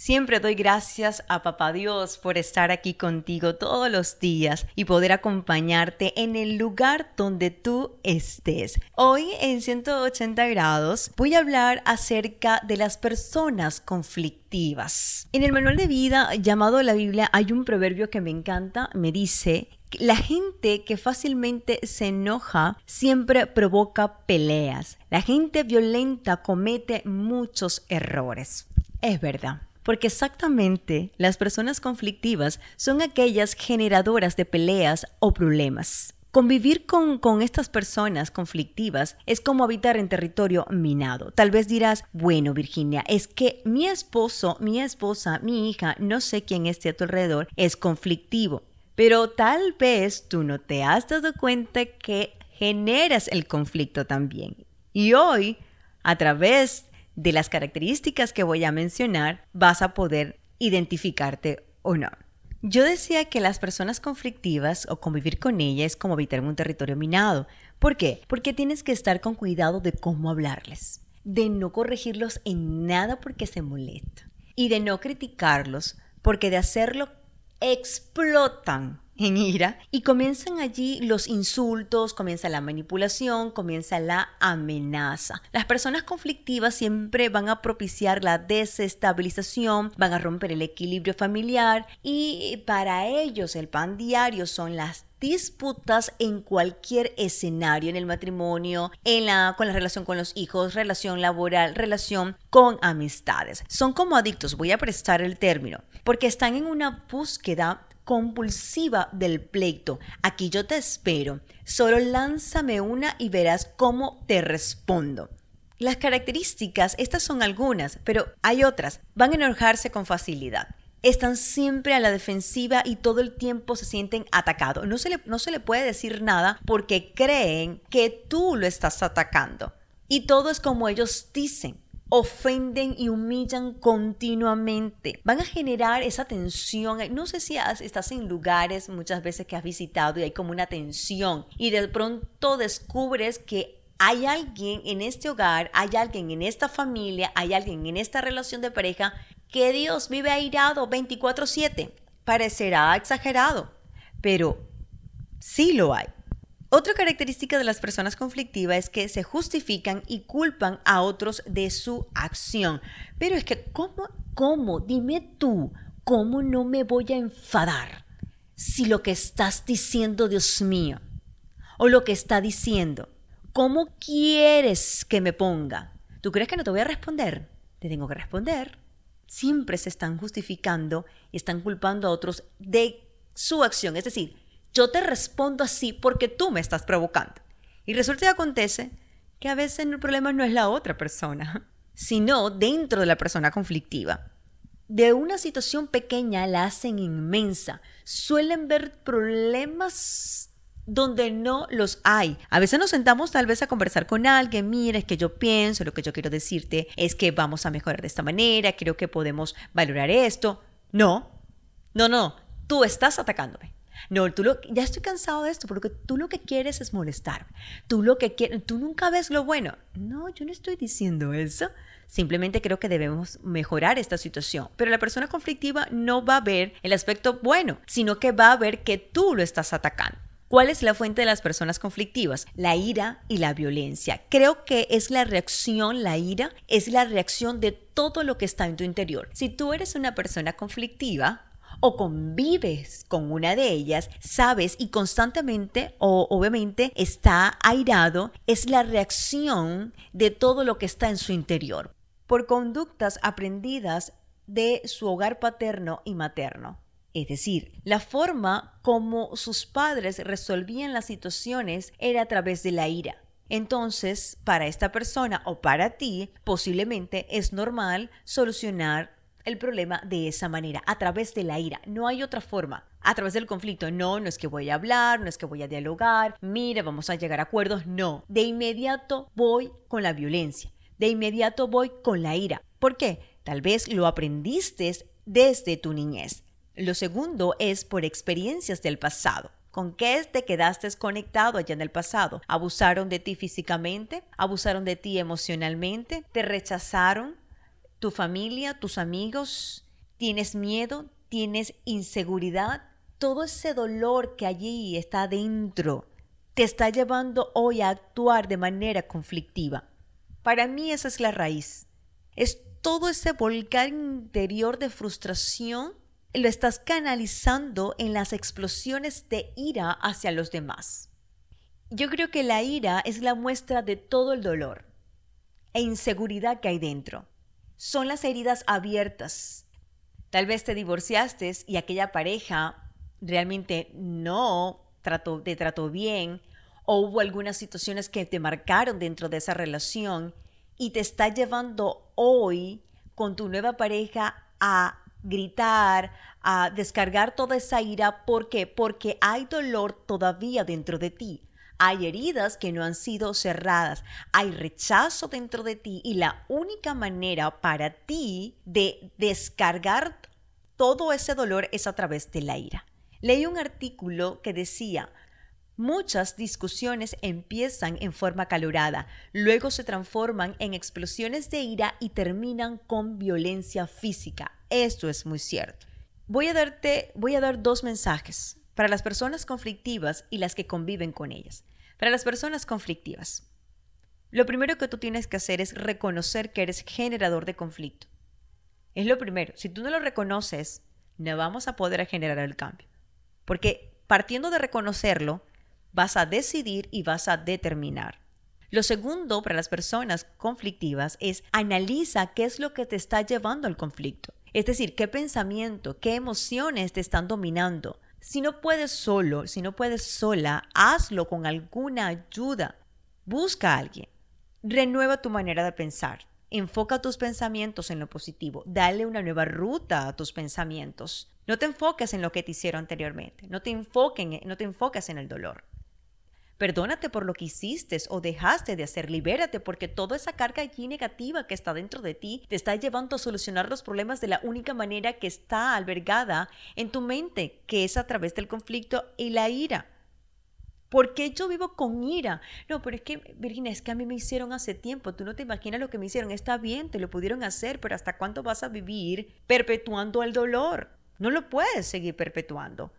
Siempre doy gracias a Papá Dios por estar aquí contigo todos los días y poder acompañarte en el lugar donde tú estés. Hoy en 180 grados voy a hablar acerca de las personas conflictivas. En el manual de vida llamado la Biblia hay un proverbio que me encanta, me dice la gente que fácilmente se enoja siempre provoca peleas. La gente violenta comete muchos errores. Es verdad. Porque exactamente las personas conflictivas son aquellas generadoras de peleas o problemas. Convivir con, con, estas personas conflictivas es como habitar en territorio minado. Tal vez dirás, bueno Virginia, es que mi esposo, mi esposa, mi hija, no sé quién esté a tu alrededor, es conflictivo. Pero tal vez tú no te has dado cuenta que generas el conflicto también. Y hoy, a través de las características que voy a mencionar, vas a poder identificarte o no. Yo decía que las personas conflictivas o convivir con ellas es como habitar en un territorio minado. ¿Por qué? Porque tienes que estar con cuidado de cómo hablarles, de no corregirlos en nada porque se molestan y de no criticarlos porque de hacerlo explotan en ira y comienzan allí los insultos, comienza la manipulación, comienza la amenaza. Las personas conflictivas siempre van a propiciar la desestabilización, van a romper el equilibrio familiar y para ellos el pan diario son las disputas en cualquier escenario, en el matrimonio, en la, con la relación con los hijos, relación laboral, relación con amistades. Son como adictos, voy a prestar el término, porque están en una búsqueda compulsiva del pleito. Aquí yo te espero. Solo lánzame una y verás cómo te respondo. Las características, estas son algunas, pero hay otras. Van a enojarse con facilidad. Están siempre a la defensiva y todo el tiempo se sienten atacados. No se le, no se le puede decir nada porque creen que tú lo estás atacando. Y todo es como ellos dicen ofenden y humillan continuamente. Van a generar esa tensión. No sé si estás en lugares muchas veces que has visitado y hay como una tensión y de pronto descubres que hay alguien en este hogar, hay alguien en esta familia, hay alguien en esta relación de pareja que Dios vive airado 24/7. Parecerá exagerado, pero sí lo hay. Otra característica de las personas conflictivas es que se justifican y culpan a otros de su acción. Pero es que, ¿cómo, cómo, dime tú, cómo no me voy a enfadar si lo que estás diciendo, Dios mío, o lo que está diciendo, ¿cómo quieres que me ponga? ¿Tú crees que no te voy a responder? Te tengo que responder. Siempre se están justificando y están culpando a otros de su acción. Es decir, yo te respondo así porque tú me estás provocando. Y resulta y acontece que a veces el problema no es la otra persona, sino dentro de la persona conflictiva. De una situación pequeña la hacen inmensa. Suelen ver problemas donde no los hay. A veces nos sentamos tal vez a conversar con alguien, mira, es que yo pienso, lo que yo quiero decirte es que vamos a mejorar de esta manera, creo que podemos valorar esto. No, no, no, tú estás atacándome. No, tú lo, ya estoy cansado de esto, porque tú lo que quieres es molestar. Tú lo que quieres, tú nunca ves lo bueno. No, yo no estoy diciendo eso. Simplemente creo que debemos mejorar esta situación. Pero la persona conflictiva no va a ver el aspecto bueno, sino que va a ver que tú lo estás atacando. ¿Cuál es la fuente de las personas conflictivas? La ira y la violencia. Creo que es la reacción, la ira es la reacción de todo lo que está en tu interior. Si tú eres una persona conflictiva, o convives con una de ellas, sabes y constantemente o obviamente está airado, es la reacción de todo lo que está en su interior por conductas aprendidas de su hogar paterno y materno. Es decir, la forma como sus padres resolvían las situaciones era a través de la ira. Entonces, para esta persona o para ti, posiblemente es normal solucionar el problema de esa manera, a través de la ira. No hay otra forma. A través del conflicto. No, no es que voy a hablar, no es que voy a dialogar, mire, vamos a llegar a acuerdos. No. De inmediato voy con la violencia. De inmediato voy con la ira. ¿Por qué? Tal vez lo aprendiste desde tu niñez. Lo segundo es por experiencias del pasado. ¿Con qué te quedaste conectado allá en el pasado? ¿Abusaron de ti físicamente? ¿Abusaron de ti emocionalmente? ¿Te rechazaron? Tu familia, tus amigos, tienes miedo, tienes inseguridad, todo ese dolor que allí está dentro te está llevando hoy a actuar de manera conflictiva. Para mí esa es la raíz. Es todo ese volcán interior de frustración lo estás canalizando en las explosiones de ira hacia los demás. Yo creo que la ira es la muestra de todo el dolor e inseguridad que hay dentro. Son las heridas abiertas. Tal vez te divorciaste y aquella pareja realmente no trató, te trató bien o hubo algunas situaciones que te marcaron dentro de esa relación y te está llevando hoy con tu nueva pareja a gritar, a descargar toda esa ira. ¿Por qué? Porque hay dolor todavía dentro de ti. Hay heridas que no han sido cerradas, hay rechazo dentro de ti y la única manera para ti de descargar todo ese dolor es a través de la ira. Leí un artículo que decía, Muchas discusiones empiezan en forma calorada, luego se transforman en explosiones de ira y terminan con violencia física. Esto es muy cierto. Voy a darte, voy a dar dos mensajes para las personas conflictivas y las que conviven con ellas. Para las personas conflictivas, lo primero que tú tienes que hacer es reconocer que eres generador de conflicto. Es lo primero. Si tú no lo reconoces, no vamos a poder generar el cambio. Porque partiendo de reconocerlo, vas a decidir y vas a determinar. Lo segundo para las personas conflictivas es analiza qué es lo que te está llevando al conflicto. Es decir, qué pensamiento, qué emociones te están dominando. Si no puedes solo, si no puedes sola, hazlo con alguna ayuda. Busca a alguien. Renueva tu manera de pensar. Enfoca tus pensamientos en lo positivo. Dale una nueva ruta a tus pensamientos. No te enfoques en lo que te hicieron anteriormente. No te, enfoquen, no te enfoques en el dolor. Perdónate por lo que hiciste o dejaste de hacer. Libérate porque toda esa carga allí negativa que está dentro de ti te está llevando a solucionar los problemas de la única manera que está albergada en tu mente, que es a través del conflicto y la ira. ¿Por qué yo vivo con ira? No, pero es que, Virginia, es que a mí me hicieron hace tiempo. Tú no te imaginas lo que me hicieron. Está bien, te lo pudieron hacer, pero ¿hasta cuándo vas a vivir perpetuando el dolor? No lo puedes seguir perpetuando.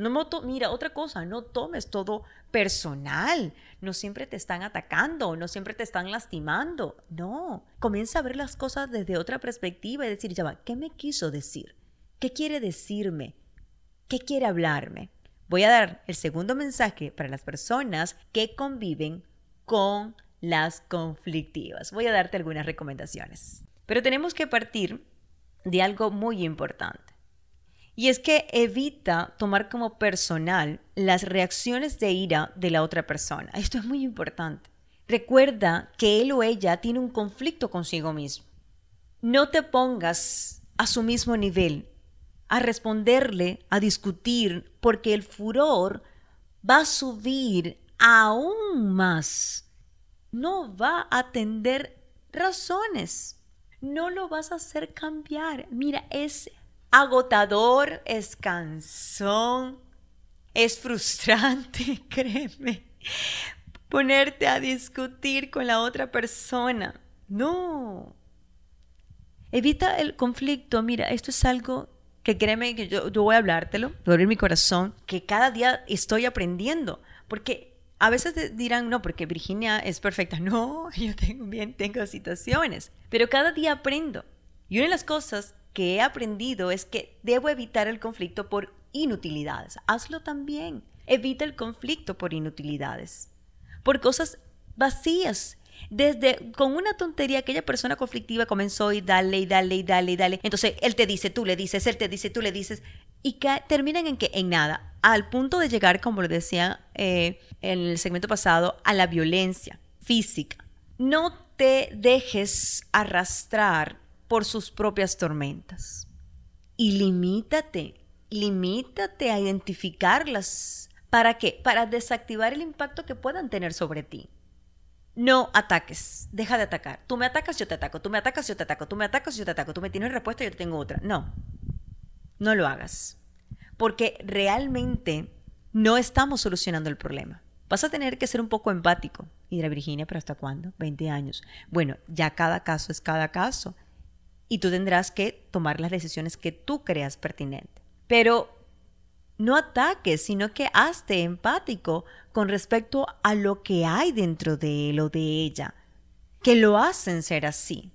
No mira, otra cosa, no tomes todo personal. No siempre te están atacando, no siempre te están lastimando. No, comienza a ver las cosas desde otra perspectiva y decir, ya va, ¿qué me quiso decir? ¿Qué quiere decirme? ¿Qué quiere hablarme? Voy a dar el segundo mensaje para las personas que conviven con las conflictivas. Voy a darte algunas recomendaciones. Pero tenemos que partir de algo muy importante. Y es que evita tomar como personal las reacciones de ira de la otra persona. Esto es muy importante. Recuerda que él o ella tiene un conflicto consigo mismo. No te pongas a su mismo nivel, a responderle, a discutir, porque el furor va a subir aún más. No va a atender razones. No lo vas a hacer cambiar. Mira, es agotador, es cansón, es frustrante, créeme, ponerte a discutir con la otra persona. No. Evita el conflicto. Mira, esto es algo que créeme yo, voy a hablártelo, voy a abrir mi corazón, que cada día estoy aprendiendo. Porque a veces dirán, no, porque Virginia es perfecta. No, yo tengo bien, tengo situaciones. Pero cada día aprendo. Y una de las cosas que he aprendido es que debo evitar el conflicto por inutilidades. Hazlo también. Evita el conflicto por inutilidades, por cosas vacías. Desde con una tontería aquella persona conflictiva comenzó y dale y dale y dale y dale. Entonces él te dice, tú le dices, él te dice, tú le dices. Y que terminan en que en nada, al punto de llegar, como lo decía eh, en el segmento pasado, a la violencia física. No te dejes arrastrar por sus propias tormentas. Y limítate, limítate a identificarlas. ¿Para qué? Para desactivar el impacto que puedan tener sobre ti. No ataques, deja de atacar. Tú me atacas, yo te ataco. Tú me atacas, yo te ataco. Tú me atacas, yo te ataco. Tú me tienes respuesta, yo te tengo otra. No, no lo hagas. Porque realmente no estamos solucionando el problema. Vas a tener que ser un poco empático. Y dirá Virginia, ¿pero hasta cuándo? 20 años. Bueno, ya cada caso es cada caso y tú tendrás que tomar las decisiones que tú creas pertinentes. Pero no ataques, sino que hazte empático con respecto a lo que hay dentro de él o de ella, que lo hacen ser así.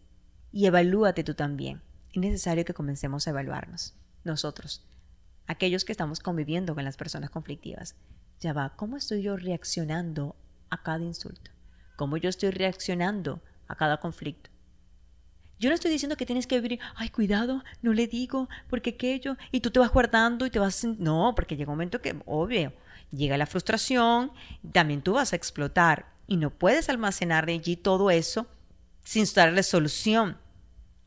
Y evalúate tú también. Es necesario que comencemos a evaluarnos, nosotros, aquellos que estamos conviviendo con las personas conflictivas. Ya va, ¿cómo estoy yo reaccionando a cada insulto? ¿Cómo yo estoy reaccionando a cada conflicto? Yo no estoy diciendo que tienes que vivir, ay, cuidado, no le digo, porque aquello, y tú te vas guardando y te vas... No, porque llega un momento que, obvio, llega la frustración, también tú vas a explotar y no puedes almacenar allí todo eso sin darle solución.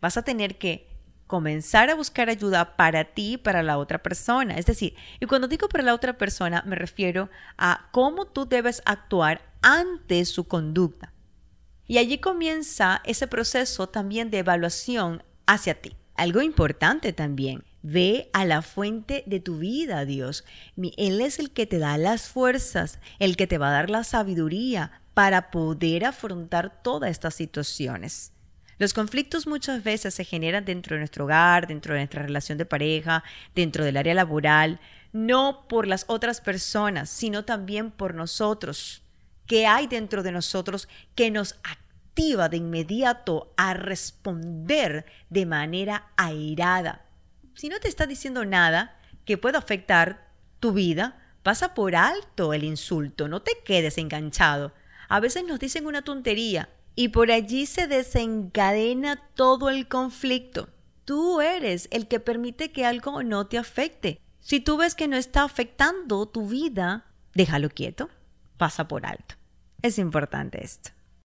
Vas a tener que comenzar a buscar ayuda para ti y para la otra persona. Es decir, y cuando digo para la otra persona me refiero a cómo tú debes actuar ante su conducta. Y allí comienza ese proceso también de evaluación hacia ti. Algo importante también, ve a la fuente de tu vida, Dios. Él es el que te da las fuerzas, el que te va a dar la sabiduría para poder afrontar todas estas situaciones. Los conflictos muchas veces se generan dentro de nuestro hogar, dentro de nuestra relación de pareja, dentro del área laboral, no por las otras personas, sino también por nosotros que hay dentro de nosotros que nos activa de inmediato a responder de manera airada. Si no te está diciendo nada que pueda afectar tu vida, pasa por alto el insulto, no te quedes enganchado. A veces nos dicen una tontería y por allí se desencadena todo el conflicto. Tú eres el que permite que algo no te afecte. Si tú ves que no está afectando tu vida, déjalo quieto, pasa por alto. Es importante esto.